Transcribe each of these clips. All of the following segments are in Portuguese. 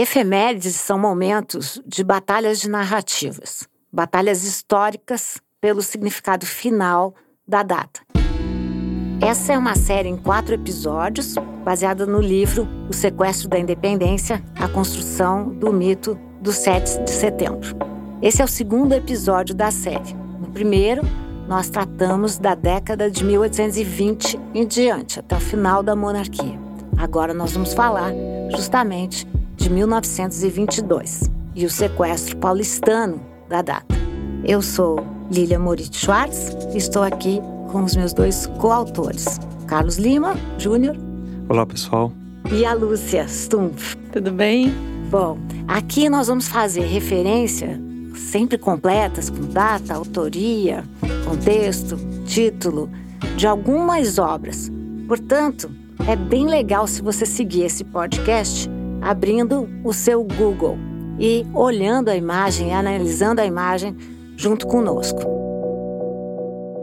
Efemérides são momentos de batalhas de narrativas, batalhas históricas pelo significado final da data. Essa é uma série em quatro episódios, baseada no livro O Sequestro da Independência A Construção do Mito do 7 de Setembro. Esse é o segundo episódio da série. No primeiro, nós tratamos da década de 1820 em diante, até o final da monarquia. Agora nós vamos falar justamente de 1922 e o sequestro paulistano da data. Eu sou Lilia Moritz Schwartz e estou aqui com os meus dois coautores, Carlos Lima Júnior. Olá, pessoal. E a Lúcia Stumpf. Tudo bem? Bom, aqui nós vamos fazer referência sempre completas com data, autoria, contexto, título de algumas obras. Portanto, é bem legal se você seguir esse podcast abrindo o seu Google e olhando a imagem, analisando a imagem junto conosco.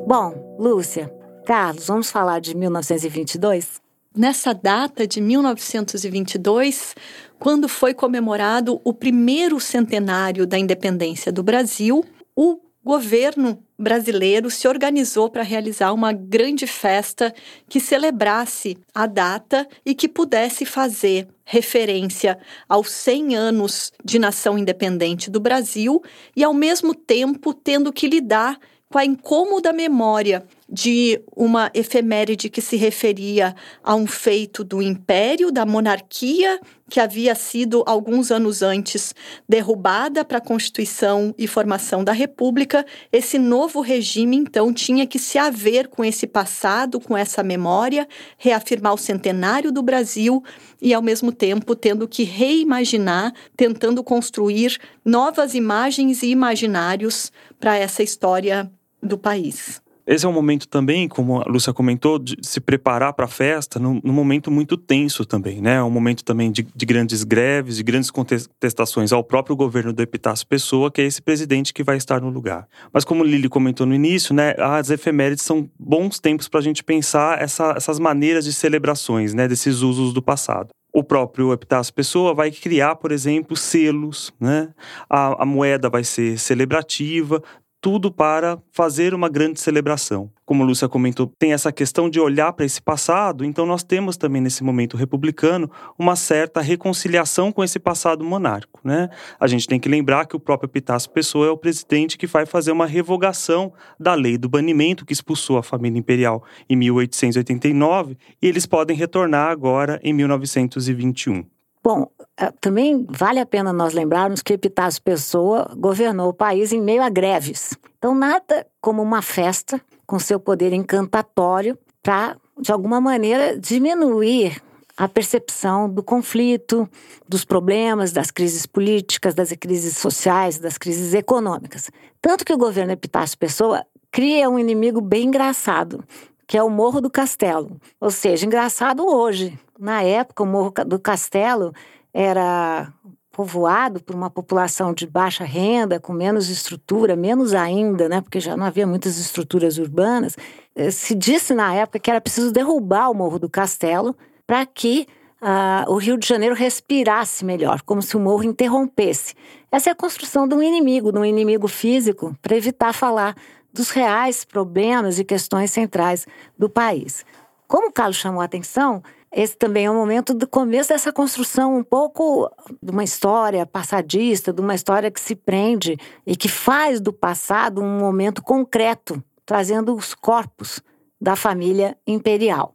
Bom, Lúcia, Carlos, vamos falar de 1922? Nessa data de 1922, quando foi comemorado o primeiro centenário da independência do Brasil, o governo brasileiro se organizou para realizar uma grande festa que celebrasse a data e que pudesse fazer referência aos 100 anos de nação independente do Brasil e, ao mesmo tempo, tendo que lidar com a incômoda memória de uma efeméride que se referia a um feito do império, da monarquia, que havia sido, alguns anos antes, derrubada para a Constituição e formação da República. Esse novo regime, então, tinha que se haver com esse passado, com essa memória, reafirmar o centenário do Brasil e, ao mesmo tempo, tendo que reimaginar, tentando construir novas imagens e imaginários para essa história do país. Esse é um momento também, como a Lúcia comentou, de se preparar para a festa num, num, momento muito tenso também, né? Um momento também de, de, grandes greves, de grandes contestações ao próprio governo do Epitácio Pessoa, que é esse presidente que vai estar no lugar. Mas como Lili comentou no início, né? As efemérides são bons tempos para a gente pensar essa, essas maneiras de celebrações, né? Desses usos do passado o próprio Epitácio Pessoa vai criar, por exemplo, selos, né? A, a, moeda vai ser celebrativa, tudo para fazer uma grande celebração. Como Lúcia comentou, tem essa questão de olhar para esse passado, então nós temos também nesse momento republicano uma certa reconciliação com esse passado monárquico. Né? A gente tem que lembrar que o próprio Epitácio Pessoa é o presidente que vai fazer uma revogação da lei do banimento que expulsou a família imperial em 1889 e eles podem retornar agora em 1921. Bom, é, também vale a pena nós lembrarmos que Epitácio Pessoa governou o país em meio a greves. Então, nada como uma festa com seu poder encantatório para, de alguma maneira, diminuir a percepção do conflito, dos problemas, das crises políticas, das crises sociais, das crises econômicas. Tanto que o governo Epitácio Pessoa cria um inimigo bem engraçado, que é o Morro do Castelo. Ou seja, engraçado hoje. Na época, o Morro do Castelo era povoado por uma população de baixa renda, com menos estrutura, menos ainda, né, porque já não havia muitas estruturas urbanas. Eh, se disse na época que era preciso derrubar o Morro do Castelo para que uh, o Rio de Janeiro respirasse melhor, como se o morro interrompesse. Essa é a construção de um inimigo, de um inimigo físico, para evitar falar dos reais problemas e questões centrais do país. Como o Carlos chamou a atenção, esse também é um momento do começo dessa construção um pouco de uma história passadista, de uma história que se prende e que faz do passado um momento concreto, trazendo os corpos da família imperial.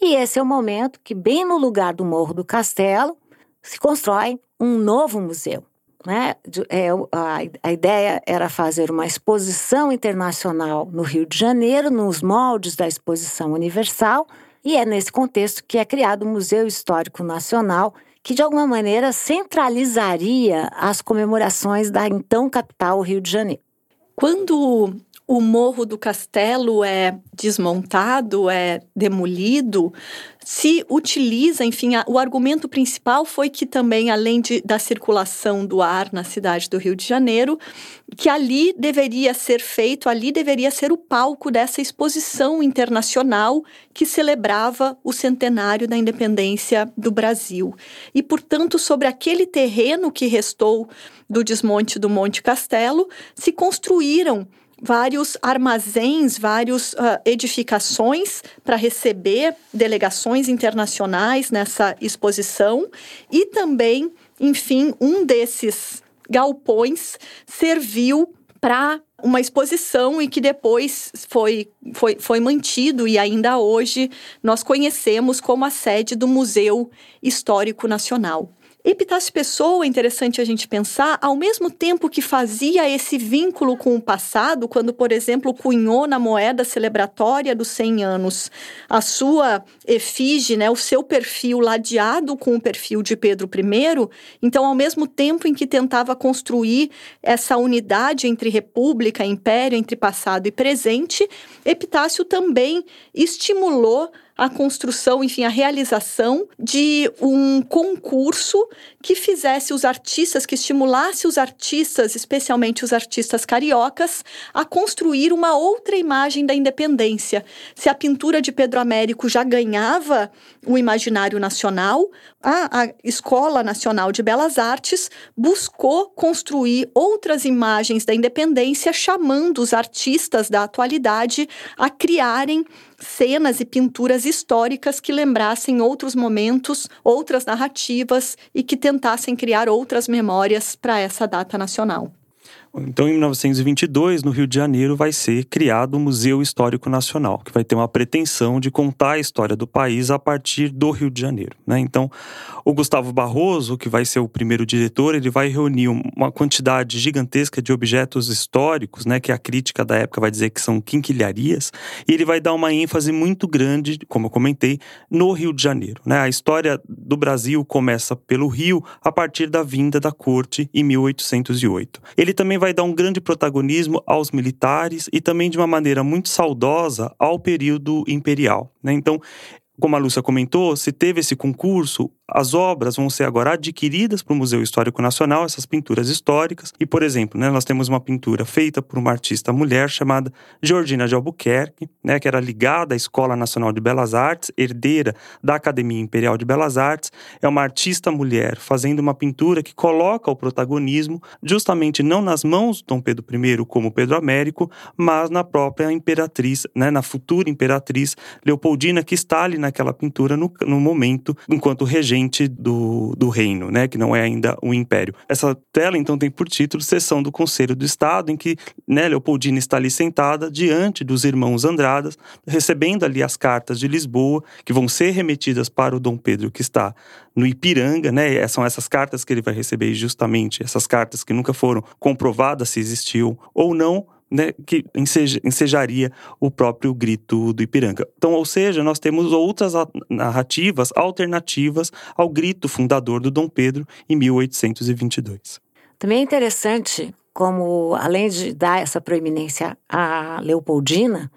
E esse é o momento que, bem no lugar do Morro do Castelo, se constrói um novo museu. Né? É, a, a ideia era fazer uma exposição internacional no Rio de Janeiro, nos moldes da Exposição Universal, e é nesse contexto que é criado o Museu Histórico Nacional, que de alguma maneira centralizaria as comemorações da então capital Rio de Janeiro. Quando o Morro do Castelo é desmontado, é demolido, se utiliza, enfim, a, o argumento principal foi que também, além de, da circulação do ar na cidade do Rio de Janeiro, que ali deveria ser feito, ali deveria ser o palco dessa exposição internacional que celebrava o centenário da independência do Brasil. E, portanto, sobre aquele terreno que restou do desmonte do Monte Castelo, se construíram vários armazéns, várias uh, ah, edificações para receber delegações internacionais nessa exposição e também, enfim, um desses galpões serviu para uma exposição e que depois foi, foi, foi mantido e ainda hoje nós conhecemos como a sede do Museu Histórico Nacional. Epitácio Pessoa, é interessante a gente pensar, ao mesmo tempo que fazia esse vínculo com o passado, quando, por exemplo, cunhou na moeda celebratória dos 100 anos. A sua efígie, né, o seu perfil ladeado com o perfil de Pedro I, então, ao mesmo tempo em que tentava construir essa unidade entre república império, entre passado e presente, Epitácio também estimulou a construção, enfim, a realização de um concurso que fizesse os artistas, que estimulasse os artistas, especialmente os artistas cariocas, a construir uma outra imagem da independência. Se a pintura de Pedro Américo já ganhava o imaginário nacional, a, a Escola Nacional de Belas Artes buscou construir outras imagens da independência, chamando os artistas da atualidade a criarem cenas e pinturas históricas que lembrassem outros momentos, outras narrativas e que tentassem criar outras memórias para essa data nacional. Então, em 1922, no Rio de Janeiro, vai ser criado o Museu Histórico Nacional, que vai ter uma pretensão de contar a história do país a partir do Rio de Janeiro. Né? Então, o Gustavo Barroso, que vai ser o primeiro diretor, ele vai reunir uma quantidade gigantesca de objetos históricos, né, que a crítica da época vai dizer que são quinquilharias, e ele vai dar uma ênfase muito grande, como eu comentei, no Rio de Janeiro. Né? A história do Brasil começa pelo Rio a partir da vinda da corte em 1808. Ele também vai dar um grande protagonismo aos militares e também de uma maneira muito saudosa ao período imperial. Né? Então, como a Lúcia comentou, se teve esse concurso, as obras vão ser agora adquiridas para o Museu Histórico Nacional, essas pinturas históricas. E, por exemplo, né, nós temos uma pintura feita por uma artista mulher chamada Georgina de Albuquerque, né, que era ligada à Escola Nacional de Belas Artes, herdeira da Academia Imperial de Belas Artes. É uma artista mulher fazendo uma pintura que coloca o protagonismo justamente não nas mãos de Dom Pedro I como Pedro Américo, mas na própria imperatriz, né, na futura imperatriz Leopoldina, que está ali naquela pintura no, no momento, enquanto regente do, do reino, né, que não é ainda um império. Essa tela, então, tem por título Sessão do Conselho do Estado, em que né, Leopoldina está ali sentada diante dos irmãos Andradas, recebendo ali as cartas de Lisboa, que vão ser remetidas para o Dom Pedro, que está no Ipiranga, né? São essas cartas que ele vai receber justamente, essas cartas que nunca foram comprovadas se existiam ou não, né, que ensejaria o próprio grito do Ipiranga. Então, ou seja, nós temos outras narrativas alternativas ao grito fundador do Dom Pedro em 1822. Também é interessante como, além de dar essa proeminência à Leopoldina,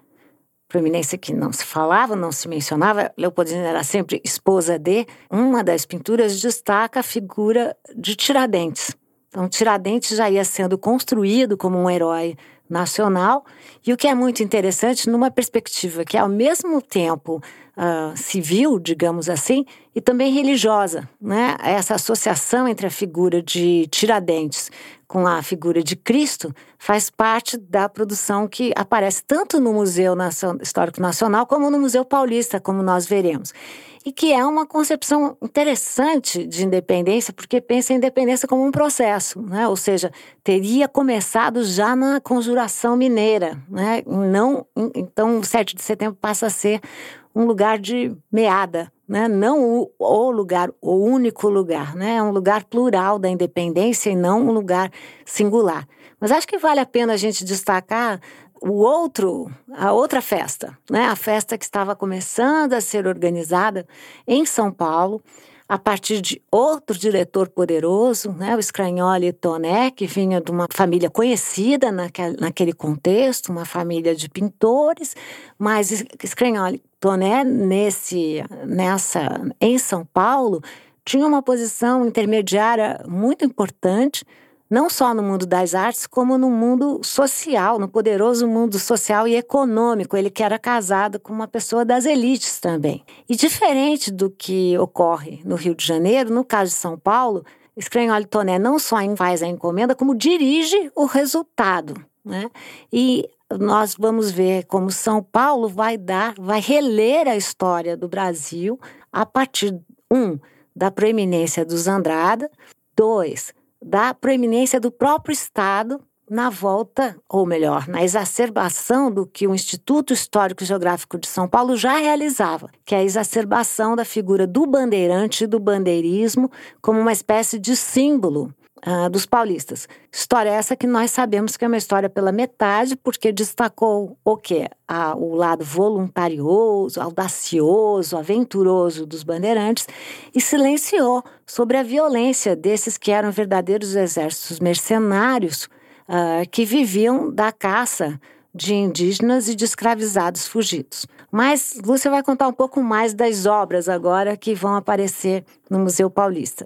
proeminência que não se falava, não se mencionava, Leopoldina era sempre esposa de, uma das pinturas destaca a figura de Tiradentes. Então, Tiradentes já ia sendo construído como um herói nacional, e o que é muito interessante, numa perspectiva que ao mesmo tempo uh, civil, digamos assim, e também religiosa. Né? Essa associação entre a figura de Tiradentes com a figura de Cristo faz parte da produção que aparece tanto no Museu Histórico Nacional como no Museu Paulista, como nós veremos e que é uma concepção interessante de independência, porque pensa a independência como um processo, né? ou seja, teria começado já na conjuração mineira. Né? Não, então, o 7 de setembro passa a ser um lugar de meada, né? não o, o lugar, o único lugar, né? é um lugar plural da independência e não um lugar singular. Mas acho que vale a pena a gente destacar o outro, a outra festa, né? A festa que estava começando a ser organizada em São Paulo, a partir de outro diretor poderoso, né, o Scragnoli Toné, que vinha de uma família conhecida naquele, naquele contexto, uma família de pintores, mas Scragnoli Toné, nesse, nessa, em São Paulo, tinha uma posição intermediária muito importante, não só no mundo das artes, como no mundo social, no poderoso mundo social e econômico. Ele que era casado com uma pessoa das elites também. E diferente do que ocorre no Rio de Janeiro, no caso de São Paulo, Screnholi Toné não só faz a encomenda, como dirige o resultado. Né? E nós vamos ver como São Paulo vai dar, vai reler a história do Brasil a partir, um, da proeminência dos Andrada, dois, da proeminência do próprio Estado na volta, ou melhor, na exacerbação do que o Instituto Histórico e Geográfico de São Paulo já realizava, que é a exacerbação da figura do bandeirante e do bandeirismo como uma espécie de símbolo uh, dos paulistas. História essa que nós sabemos que é uma história pela metade, porque destacou o quê? Ah, o lado voluntarioso, audacioso, aventuroso dos bandeirantes e silenciou sobre a violência desses que eram verdadeiros exércitos mercenários uh, que viviam da caça de indígenas e de escravizados fugidos. Mas Lúcia vai contar um pouco mais das obras agora que vão aparecer no Museu Paulista.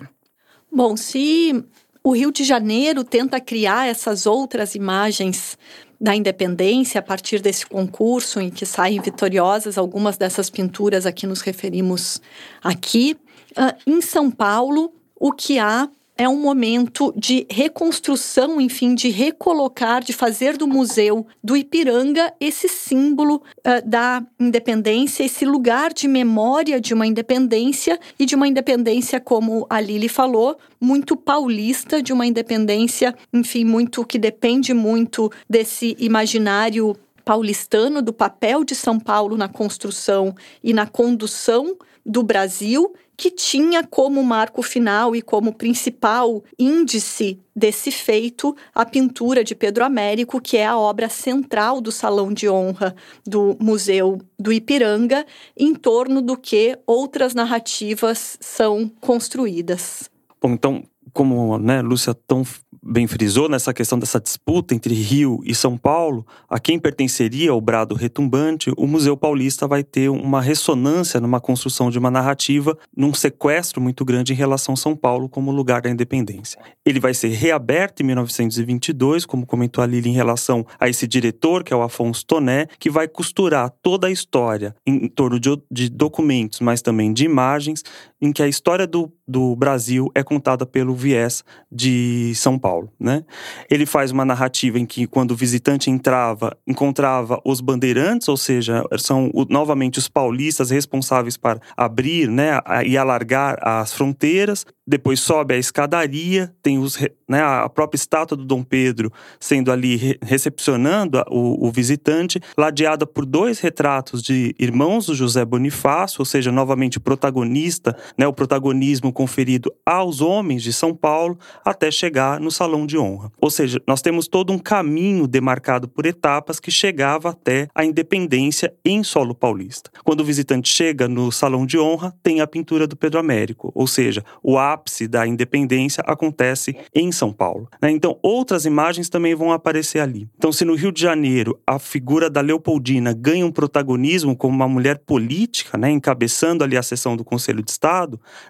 Bom, se o Rio de Janeiro tenta criar essas outras imagens da independência a partir desse concurso em que saem vitoriosas algumas dessas pinturas a que nos referimos aqui. Uh, em São Paulo, o que há é um momento de reconstrução, enfim, de recolocar, de fazer do Museu do Ipiranga esse símbolo uh, da independência, esse lugar de memória de uma independência e de uma independência, como a Lili falou, muito paulista, de uma independência, enfim, muito que depende muito desse imaginário paulistano, do papel de São Paulo na construção e na condução do Brasil que tinha como marco final e como principal índice desse feito a pintura de Pedro Américo, que é a obra central do Salão de Honra do Museu do Ipiranga, em torno do que outras narrativas são construídas. Bom, então, como né, Lúcia tão bem frisou nessa questão dessa disputa entre Rio e São Paulo, a quem pertenceria o brado retumbante, o Museu Paulista vai ter uma ressonância numa construção de uma narrativa, num sequestro muito grande em relação a São Paulo como lugar da independência. Ele vai ser reaberto em 1922, como comentou a Lili, em relação a esse diretor, que é o Afonso Toné, que vai costurar toda a história em torno de, de documentos, mas também de imagens, em que a história do, do Brasil é contada pelo viés de São Paulo. Né? Ele faz uma narrativa em que quando o visitante entrava, encontrava os bandeirantes, ou seja, são novamente os paulistas responsáveis para abrir, né, e alargar as fronteiras. Depois sobe a escadaria, tem os, né, a própria estátua do Dom Pedro sendo ali recepcionando o, o visitante, ladeada por dois retratos de irmãos do José Bonifácio, ou seja, novamente o protagonista, né, o protagonismo conferido aos homens de São Paulo, até chegar no Salão de Honra. Ou seja, nós temos todo um caminho demarcado por etapas que chegava até a independência em solo paulista. Quando o visitante chega no Salão de Honra, tem a pintura do Pedro Américo, ou seja, o ápice da independência acontece em São Paulo. Né? Então, outras imagens também vão aparecer ali. Então, se no Rio de Janeiro a figura da Leopoldina ganha um protagonismo como uma mulher política, né, encabeçando ali a sessão do Conselho de Estado,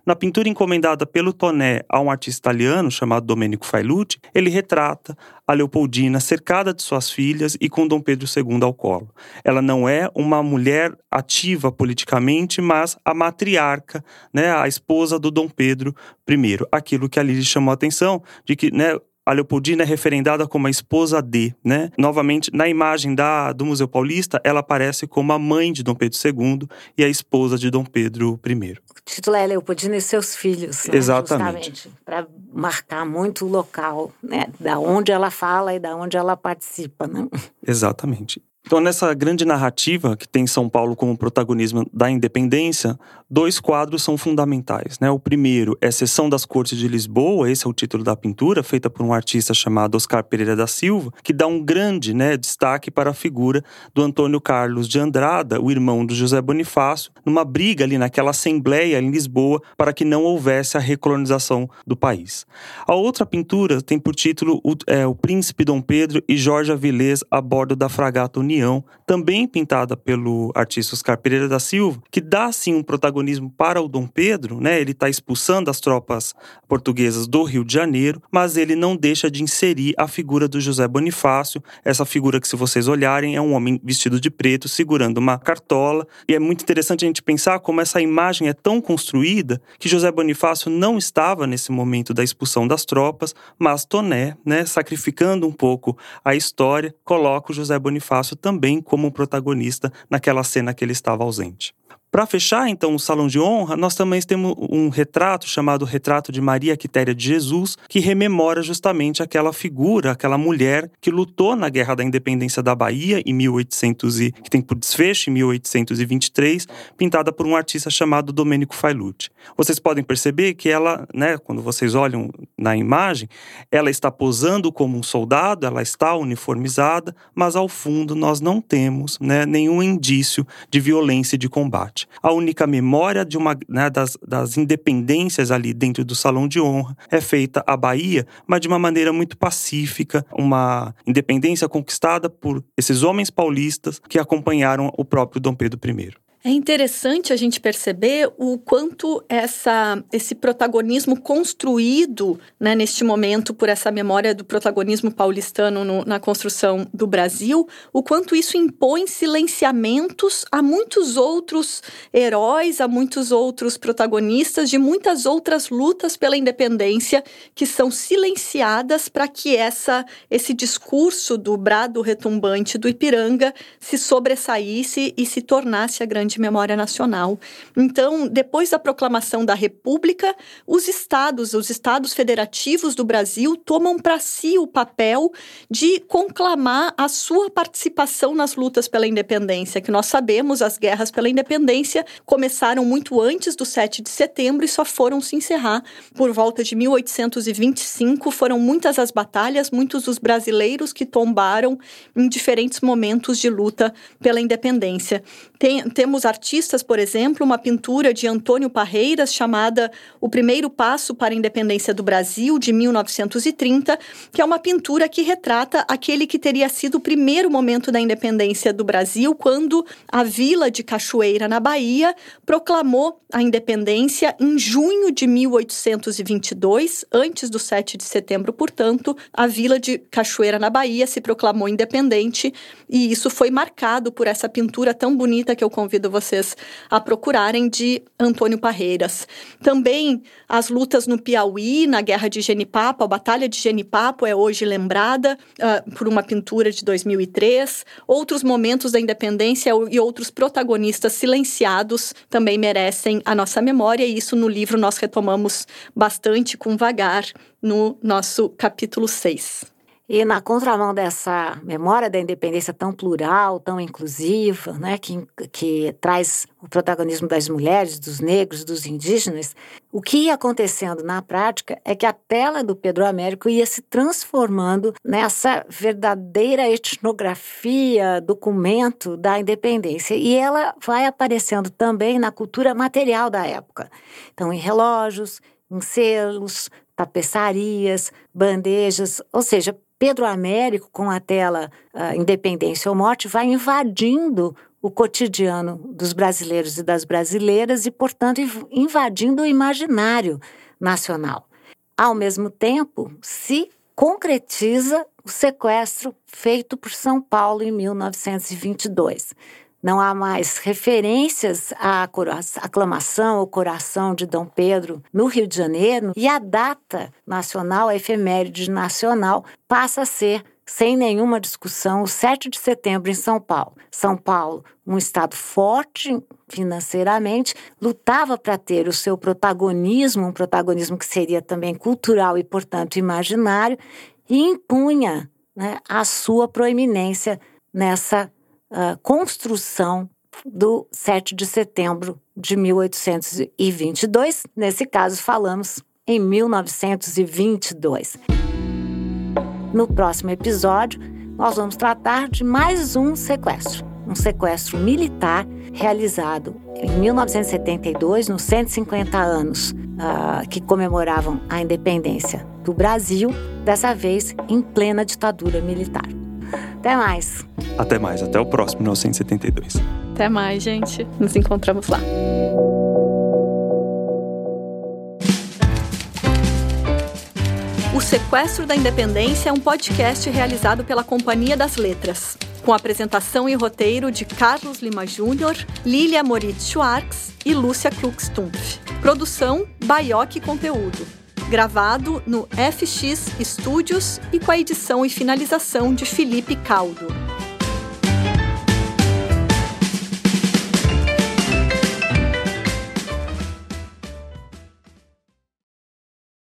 na pintura encomendada pelo Toné a um artista italiano chamado Domenico Failucci, ele retrata a Leopoldina cercada de suas filhas e com Dom Pedro II ao colo. Ela não é uma mulher ativa politicamente, mas a matriarca, né, a esposa do Dom Pedro I. Aquilo que ali chamou a atenção, de que né, a Leopoldina é referendada como a esposa de, né? Novamente, na imagem da, do Museu Paulista, ela aparece como a mãe de Dom Pedro II e a esposa de Dom Pedro I. O título é Leopoldina e seus filhos. Né? Exatamente. Para marcar muito o local, né? Da onde ela fala e da onde ela participa, né? Exatamente. Então, nessa grande narrativa que tem São Paulo como protagonismo da independência, dois quadros são fundamentais. Né? O primeiro é Sessão das Cortes de Lisboa, esse é o título da pintura, feita por um artista chamado Oscar Pereira da Silva, que dá um grande né, destaque para a figura do Antônio Carlos de Andrada, o irmão do José Bonifácio, numa briga ali naquela assembleia em Lisboa para que não houvesse a recolonização do país. A outra pintura tem por título o, é, o Príncipe Dom Pedro e Jorge Avilés a bordo da fragata União, também pintada pelo artista Oscar Pereira da Silva, que dá assim um protagonismo para o Dom Pedro, né? Ele está expulsando as tropas portuguesas do Rio de Janeiro, mas ele não deixa de inserir a figura do José Bonifácio, essa figura que se vocês olharem é um homem vestido de preto segurando uma cartola, e é muito interessante a gente pensar como essa imagem é tão construída que José Bonifácio não estava nesse momento da expulsão das tropas, mas Toné, né, sacrificando um pouco a história, coloca o José Bonifácio também como protagonista naquela cena que ele estava ausente. Para fechar, então, o Salão de Honra, nós também temos um retrato chamado Retrato de Maria Quitéria de Jesus, que rememora justamente aquela figura, aquela mulher que lutou na Guerra da Independência da Bahia em 1800 e que tem por desfecho em 1823, pintada por um artista chamado Domênico Failucci. Vocês podem perceber que ela, né, quando vocês olham na imagem, ela está posando como um soldado, ela está uniformizada, mas ao fundo nós não temos, né, nenhum indício de violência e de combate. A única memória de uma né, das, das independências ali dentro do Salão de Honra é feita a Bahia, mas de uma maneira muito pacífica, uma independência conquistada por esses homens paulistas que acompanharam o próprio Dom Pedro I. É interessante a gente perceber o quanto essa, esse protagonismo construído né, neste momento por essa memória do protagonismo paulistano no, na construção do Brasil, o quanto isso impõe silenciamentos a muitos outros heróis, a muitos outros protagonistas de muitas outras lutas pela independência que são silenciadas para que essa, esse discurso do brado retumbante do Ipiranga se sobressaísse e se tornasse a grande de memória nacional. Então, depois da proclamação da República, os estados, os estados federativos do Brasil tomam para si o papel de conclamar a sua participação nas lutas pela independência, que nós sabemos, as guerras pela independência começaram muito antes do 7 de setembro e só foram se encerrar por volta de 1825. Foram muitas as batalhas, muitos os brasileiros que tombaram em diferentes momentos de luta pela independência. Tem, temos artistas, por exemplo, uma pintura de Antônio Parreiras chamada O Primeiro Passo para a Independência do Brasil, de 1930, que é uma pintura que retrata aquele que teria sido o primeiro momento da independência do Brasil, quando a vila de Cachoeira, na Bahia, proclamou a independência em junho de 1822, antes do 7 de setembro, portanto, a vila de Cachoeira, na Bahia, se proclamou independente e isso foi marcado por essa pintura tão bonita que eu convido vocês a procurarem de Antônio Parreiras. Também as lutas no Piauí, na Guerra de Genipapo, a Batalha de Genipapo é hoje lembrada uh, por uma pintura de 2003. Outros momentos da independência e outros protagonistas silenciados também merecem a nossa memória, e isso no livro nós retomamos bastante com vagar no nosso capítulo 6. E na contramão dessa memória da independência tão plural, tão inclusiva, né, que, que traz o protagonismo das mulheres, dos negros, dos indígenas, o que ia acontecendo na prática é que a tela do Pedro Américo ia se transformando nessa verdadeira etnografia, documento da independência. E ela vai aparecendo também na cultura material da época. Então, em relógios, em selos, tapeçarias, bandejas, ou seja, Pedro Américo, com a tela uh, Independência ou Morte, vai invadindo o cotidiano dos brasileiros e das brasileiras e, portanto, invadindo o imaginário nacional. Ao mesmo tempo, se concretiza o sequestro feito por São Paulo em 1922. Não há mais referências à aclamação ou coração de Dom Pedro no Rio de Janeiro e a data nacional, a efeméride nacional, passa a ser, sem nenhuma discussão, o 7 de setembro em São Paulo. São Paulo, um estado forte financeiramente, lutava para ter o seu protagonismo, um protagonismo que seria também cultural e, portanto, imaginário, e impunha né, a sua proeminência nessa construção do 7 de setembro de 1822. Nesse caso, falamos em 1922. No próximo episódio, nós vamos tratar de mais um sequestro, um sequestro militar realizado em 1972, nos 150 anos uh, que comemoravam a independência do Brasil, dessa vez em plena ditadura militar. Até mais. Até mais, até o próximo 1972. Até mais, gente. Nos encontramos lá. O Sequestro da Independência é um podcast realizado pela Companhia das Letras, com apresentação e roteiro de Carlos Lima Júnior, Lilia Moritz Schwartz e Lúcia Klux-Stumpf. Produção Baioque Conteúdo. Gravado no FX Studios e com a edição e finalização de Felipe Caldo.